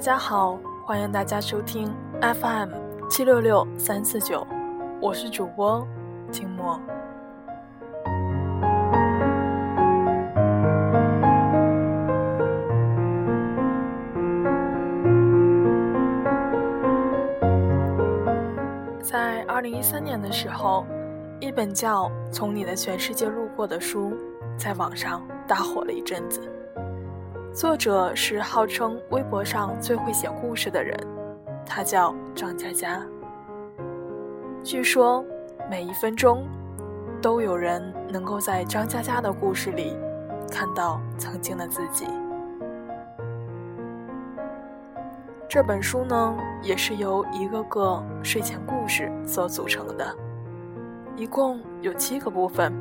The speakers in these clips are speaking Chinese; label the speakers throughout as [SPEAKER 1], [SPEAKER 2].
[SPEAKER 1] 大家好，欢迎大家收听 FM 七六六三四九，我是主播静默。在二零一三年的时候，一本叫《从你的全世界路过》的书在网上大火了一阵子。作者是号称微博上最会写故事的人，他叫张嘉佳。据说每一分钟都有人能够在张嘉佳的故事里看到曾经的自己。这本书呢，也是由一个个睡前故事所组成的，一共有七个部分，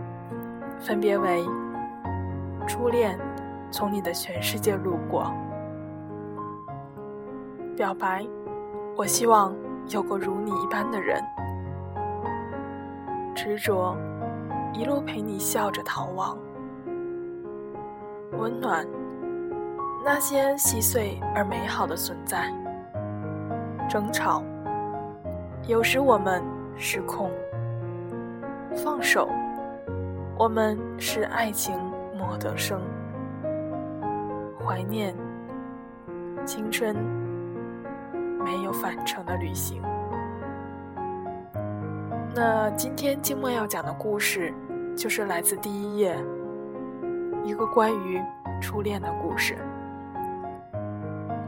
[SPEAKER 1] 分别为初恋。从你的全世界路过，表白，我希望有个如你一般的人，执着，一路陪你笑着逃亡，温暖，那些细碎而美好的存在，争吵，有时我们失控，放手，我们是爱情莫得生。怀念青春没有返程的旅行。那今天静默要讲的故事，就是来自第一页，一个关于初恋的故事。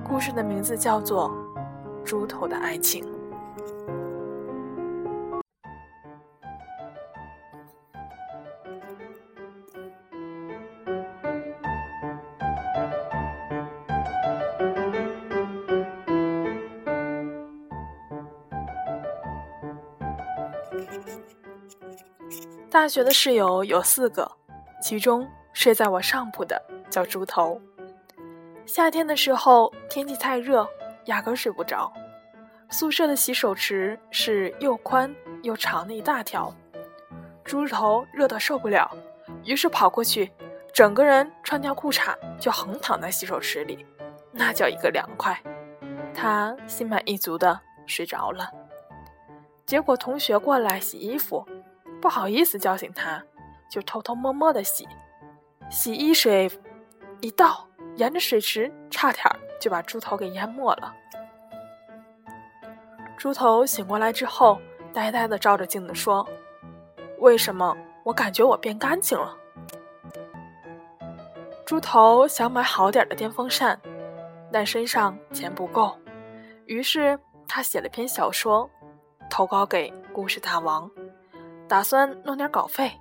[SPEAKER 1] 故事的名字叫做《猪头的爱情》。大学的室友有四个，其中睡在我上铺的叫猪头。夏天的时候，天气太热，压根睡不着。宿舍的洗手池是又宽又长的一大条，猪头热得受不了，于是跑过去，整个人穿条裤衩就横躺在洗手池里，那叫一个凉快。他心满意足的睡着了。结果同学过来洗衣服。不好意思叫醒他，就偷偷摸摸的洗，洗衣水一倒，沿着水池差点就把猪头给淹没了。猪头醒过来之后，呆呆的照着镜子说：“为什么我感觉我变干净了？”猪头想买好点的电风扇，但身上钱不够，于是他写了篇小说，投稿给故事大王。打算弄点稿费。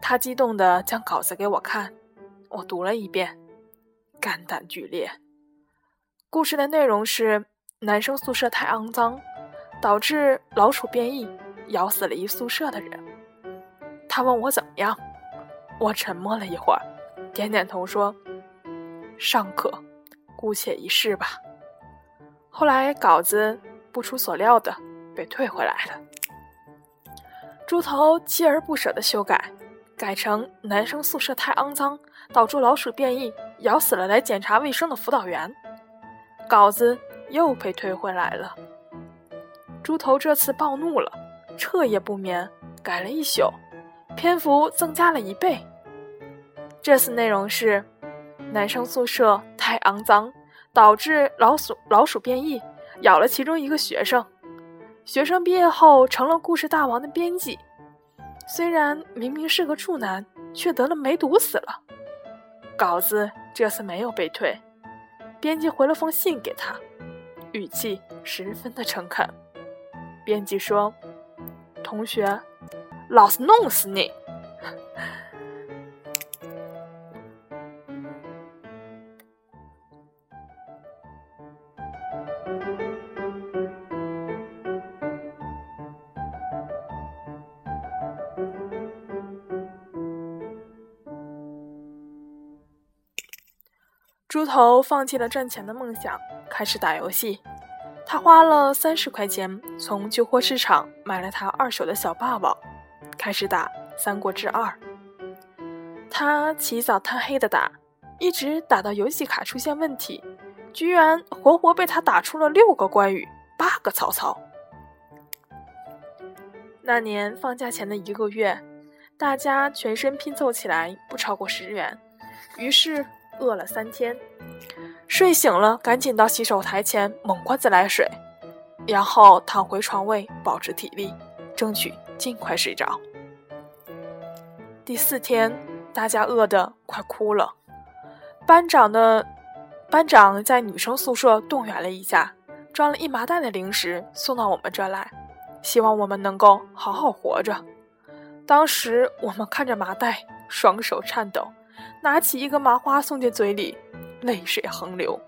[SPEAKER 1] 他激动地将稿子给我看，我读了一遍，肝胆俱裂。故事的内容是男生宿舍太肮脏，导致老鼠变异，咬死了一宿舍的人。他问我怎么样，我沉默了一会儿，点点头说：“尚可，姑且一试吧。”后来稿子不出所料的被退回来了。猪头锲而不舍地修改，改成男生宿舍太肮脏，导致老鼠变异，咬死了来检查卫生的辅导员。稿子又被退回来了。猪头这次暴怒了，彻夜不眠，改了一宿，篇幅增加了一倍。这次内容是：男生宿舍太肮脏，导致老鼠老鼠变异，咬了其中一个学生。学生毕业后成了故事大王的编辑，虽然明明是个处男，却得了梅毒死了。稿子这次没有被退，编辑回了封信给他，语气十分的诚恳。编辑说：“同学，老子弄死你！”猪头放弃了赚钱的梦想，开始打游戏。他花了三十块钱从旧货市场买了台二手的小霸王，开始打《三国志二》。他起早贪黑的打，一直打到游戏卡出现问题，居然活活被他打出了六个关羽，八个曹操。那年放假前的一个月，大家全身拼凑起来不超过十元，于是饿了三天。睡醒了，赶紧到洗手台前猛灌自来水，然后躺回床位保持体力，争取尽快睡着。第四天，大家饿得快哭了，班长的。班长在女生宿舍动员了一下，装了一麻袋的零食送到我们这来，希望我们能够好好活着。当时我们看着麻袋，双手颤抖，拿起一个麻花送进嘴里，泪水横流。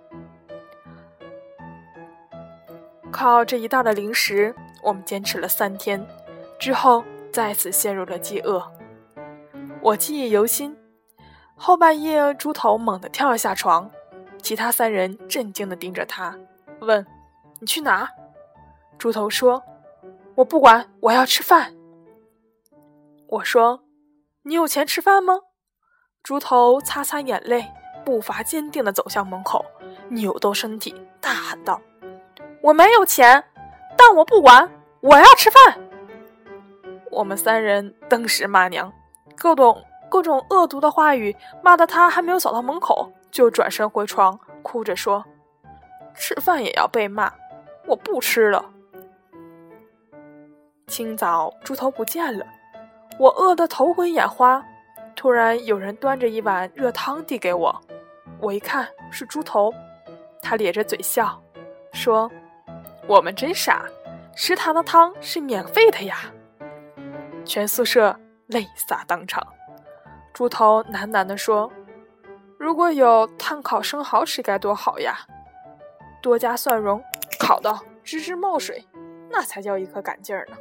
[SPEAKER 1] 靠这一袋的零食，我们坚持了三天，之后再次陷入了饥饿。我记忆犹新，后半夜，猪头猛地跳了下床。其他三人震惊地盯着他，问：“你去哪？”猪头说：“我不管，我要吃饭。”我说：“你有钱吃饭吗？”猪头擦擦眼泪，步伐坚定地走向门口，扭动身体，大喊道：“我没有钱，但我不管，我要吃饭。”我们三人登时骂娘，各种各种恶毒的话语，骂得他还没有走到门口。就转身回床，哭着说：“吃饭也要被骂，我不吃了。”清早，猪头不见了，我饿得头昏眼花。突然，有人端着一碗热汤递给我，我一看是猪头，他咧着嘴笑，说：“我们真傻，食堂的汤是免费的呀！”全宿舍泪洒当场。猪头喃喃地说。如果有炭烤生蚝吃该多好呀！多加蒜蓉，烤到吱吱冒水，那才叫一颗赶劲儿呢。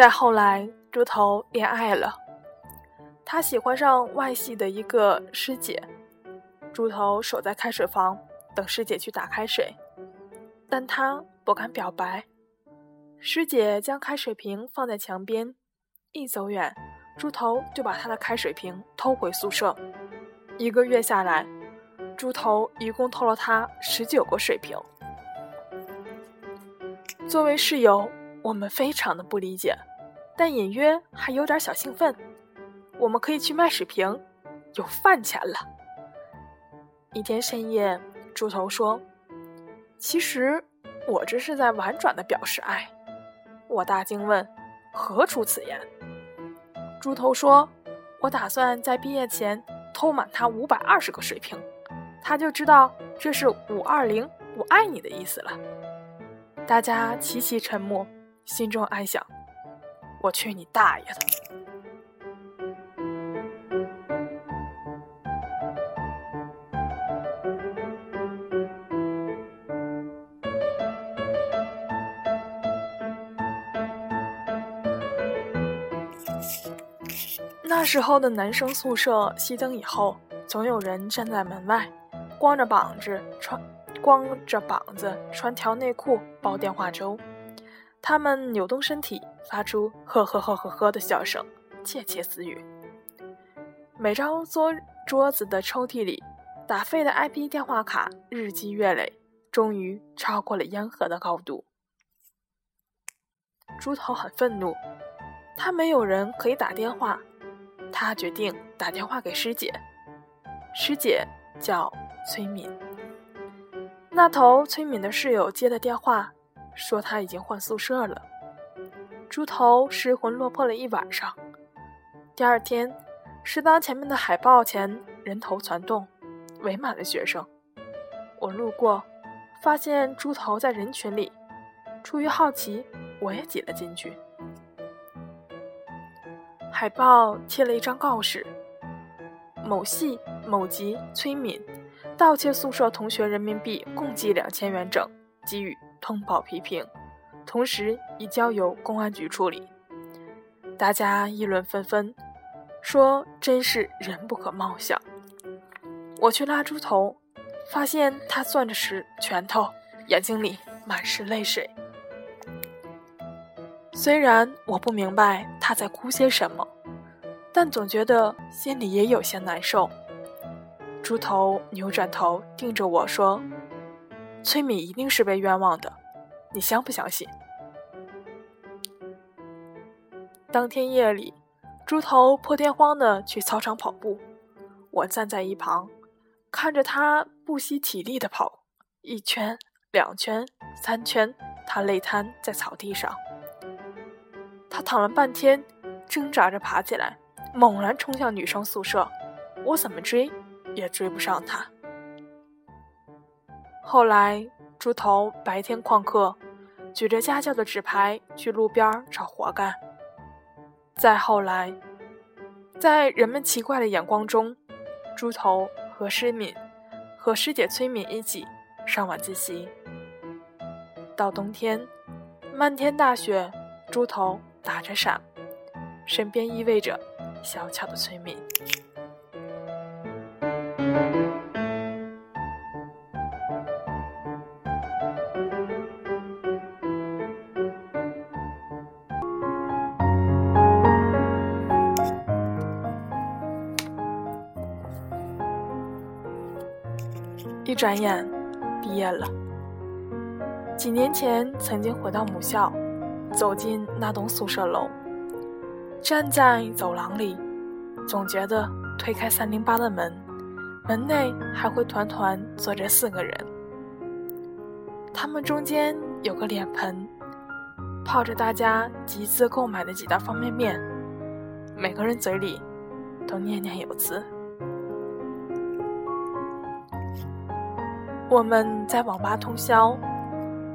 [SPEAKER 1] 再后来，猪头恋爱了。他喜欢上外系的一个师姐，猪头守在开水房等师姐去打开水，但他不敢表白。师姐将开水瓶放在墙边，一走远，猪头就把他的开水瓶偷回宿舍。一个月下来，猪头一共偷了他十九个水瓶。作为室友，我们非常的不理解，但隐约还有点小兴奋。我们可以去卖水瓶，有饭钱了。一天深夜，猪头说：“其实我这是在婉转的表示爱。”我大惊问：“何出此言？”猪头说：“我打算在毕业前偷满他五百二十个水瓶，他就知道这是五二零我爱你的意思了。”大家齐齐沉默，心中暗想：“我去你大爷的！”那时候的男生宿舍熄灯以后，总有人站在门外，光着膀子穿光着膀子穿条内裤煲电话粥。他们扭动身体，发出呵呵呵呵呵的笑声，窃窃私语。每张桌桌子的抽屉里，打废的 IP 电话卡日积月累，终于超过了烟盒的高度。猪头很愤怒，他没有人可以打电话。他决定打电话给师姐，师姐叫崔敏。那头崔敏的室友接的电话，说他已经换宿舍了。猪头失魂落魄了一晚上。第二天，食堂前面的海报前人头攒动，围满了学生。我路过，发现猪头在人群里，出于好奇，我也挤了进去。海报贴了一张告示：某系某级崔敏盗窃宿舍同学人民币共计两千元整，给予通报批评，同时已交由公安局处理。大家议论纷纷，说真是人不可貌相。我去拉猪头，发现他攥着石拳头，眼睛里满是泪水。虽然我不明白他在哭些什么，但总觉得心里也有些难受。猪头扭转头盯着我说：“崔敏一定是被冤枉的，你相不相信？”当天夜里，猪头破天荒的去操场跑步，我站在一旁，看着他不惜体力的跑，一圈、两圈、三圈，他累瘫在草地上。他躺了半天，挣扎着爬起来，猛然冲向女生宿舍，我怎么追也追不上他。后来，猪头白天旷课，举着家教的纸牌去路边找活干。再后来，在人们奇怪的眼光中，猪头和诗敏和师姐崔敏一起上晚自习。到冬天，漫天大雪，猪头打着伞，身边依偎着小巧的崔敏。一转眼，毕业了。几年前，曾经回到母校，走进那栋宿舍楼，站在走廊里，总觉得推开三零八的门，门内还会团团坐着四个人。他们中间有个脸盆，泡着大家集资购买的几袋方便面，每个人嘴里都念念有词。我们在网吧通宵，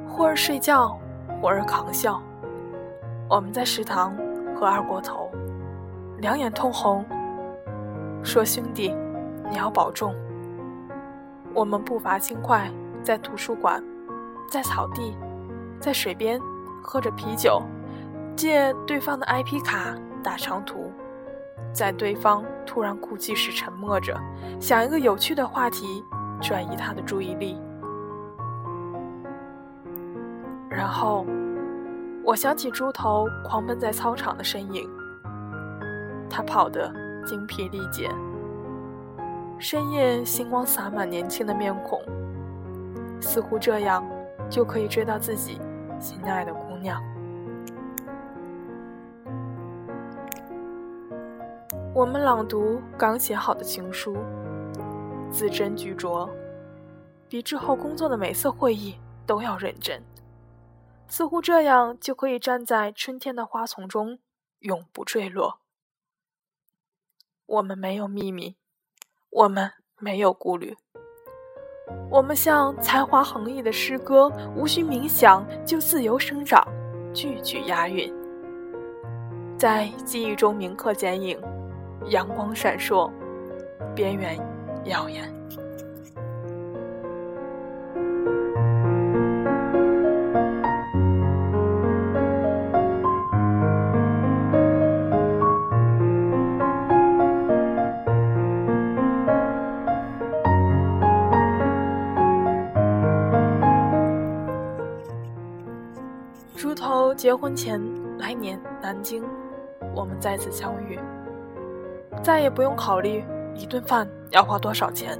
[SPEAKER 1] 或儿睡觉，或儿狂笑。我们在食堂喝二锅头，两眼通红，说：“兄弟，你要保重。”我们步伐轻快，在图书馆，在草地，在水边，喝着啤酒，借对方的 IP 卡打长途，在对方突然哭泣时沉默着，想一个有趣的话题。转移他的注意力，然后我想起猪头狂奔在操场的身影，他跑得精疲力竭。深夜星光洒满年轻的面孔，似乎这样就可以追到自己心爱的姑娘。我们朗读刚写好的情书。字斟句酌，比之后工作的每次会议都要认真。似乎这样就可以站在春天的花丛中，永不坠落。我们没有秘密，我们没有顾虑，我们像才华横溢的诗歌，无需冥想就自由生长，句句押韵，在记忆中铭刻剪影，阳光闪烁，边缘。耀眼。猪头结婚前来年南京，我们再次相遇，再也不用考虑。一顿饭要花多少钱？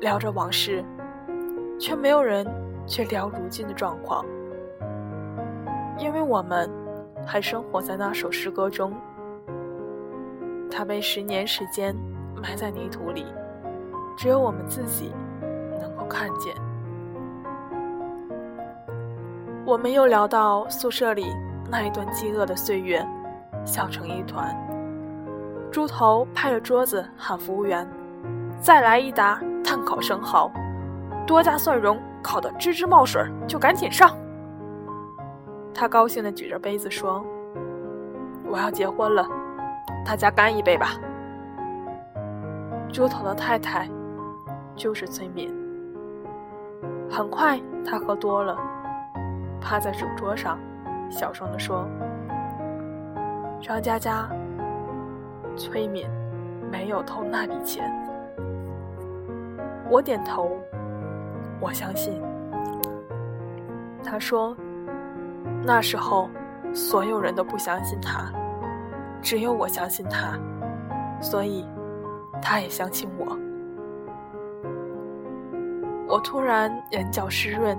[SPEAKER 1] 聊着往事，却没有人去聊如今的状况，因为我们还生活在那首诗歌中。它被十年时间埋在泥土里，只有我们自己能够看见。我们又聊到宿舍里那一段饥饿的岁月，笑成一团。猪头拍着桌子喊服务员：“再来一打炭烤生蚝，多加蒜蓉，烤得吱吱冒水，就赶紧上。”他高兴地举着杯子说：“我要结婚了，大家干一杯吧。”猪头的太太就是崔敏。很快，他喝多了，趴在酒桌上，小声地说：“张佳佳。”崔敏没有偷那笔钱。我点头，我相信。他说：“那时候，所有人都不相信他，只有我相信他，所以，他也相信我。”我突然眼角湿润，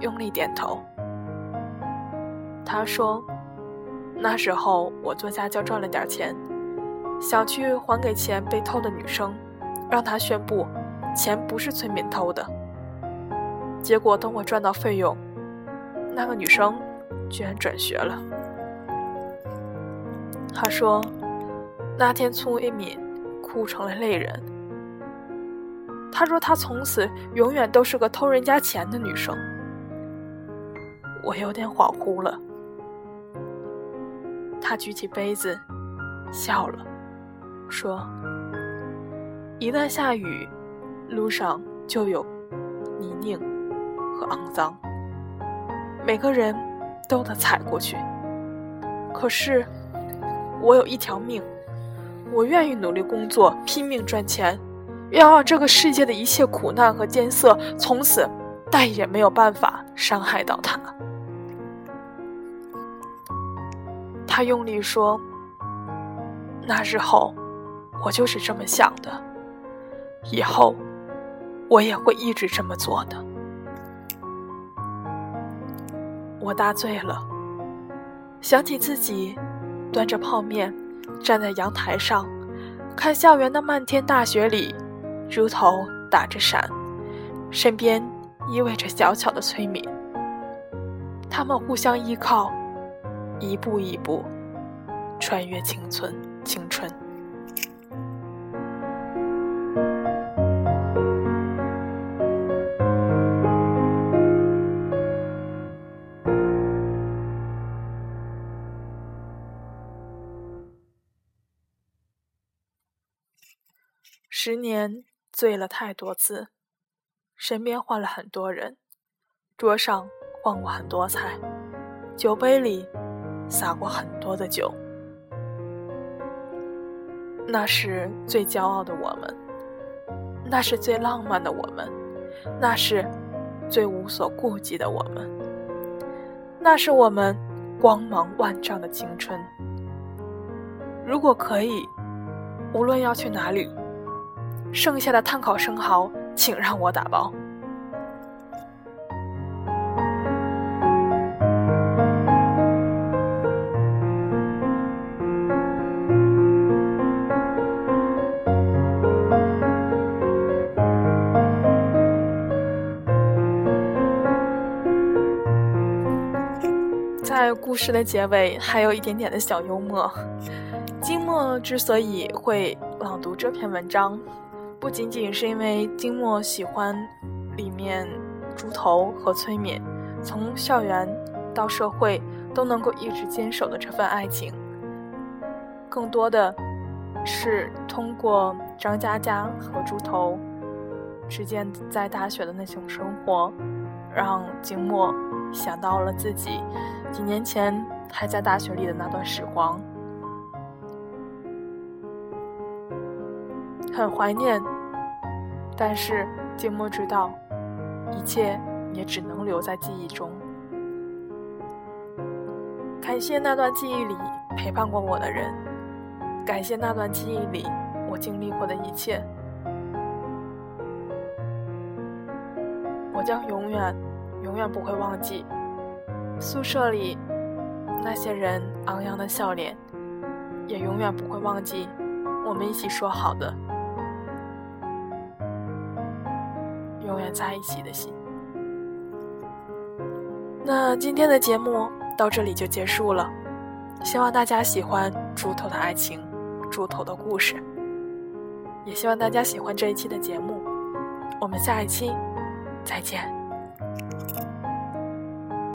[SPEAKER 1] 用力点头。他说：“那时候我做家教赚了点钱，想去还给钱被偷的女生，让她宣布钱不是崔敏偷的。结果等我赚到费用。”那个女生居然转学了。他说：“那天崔敏哭成了泪人。他说他从此永远都是个偷人家钱的女生。”我有点恍惚了。他举起杯子，笑了，说：“一旦下雨，路上就有泥泞和肮脏。”每个人都得踩过去，可是我有一条命，我愿意努力工作，拼命赚钱，要让这个世界的一切苦难和艰涩从此再也没有办法伤害到他。他用力说：“那时候我就是这么想的，以后我也会一直这么做的。”我大醉了，想起自己端着泡面站在阳台上，看校园的漫天大雪里，如头打着伞，身边依偎着小巧的崔敏。他们互相依靠，一步一步穿越青春，青春。十年醉了太多次，身边换了很多人，桌上换过很多菜，酒杯里洒过很多的酒。那是最骄傲的我们，那是最浪漫的我们，那是最无所顾忌的我们，那是我们光芒万丈的青春。如果可以，无论要去哪里。剩下的碳烤生蚝，请让我打包。在故事的结尾，还有一点点的小幽默。金墨之所以会朗读这篇文章。不仅仅是因为金墨喜欢里面猪头和崔敏从校园到社会都能够一直坚守的这份爱情，更多的是通过张嘉佳和猪头之间在大学的那种生活，让金墨想到了自己几年前还在大学里的那段时光。很怀念，但是静默知道，一切也只能留在记忆中。感谢那段记忆里陪伴过我的人，感谢那段记忆里我经历过的一切。我将永远、永远不会忘记宿舍里那些人昂扬的笑脸，也永远不会忘记我们一起说好的。远在一起的心。那今天的节目到这里就结束了，希望大家喜欢猪头的爱情，猪头的故事，也希望大家喜欢这一期的节目。我们下一期再见。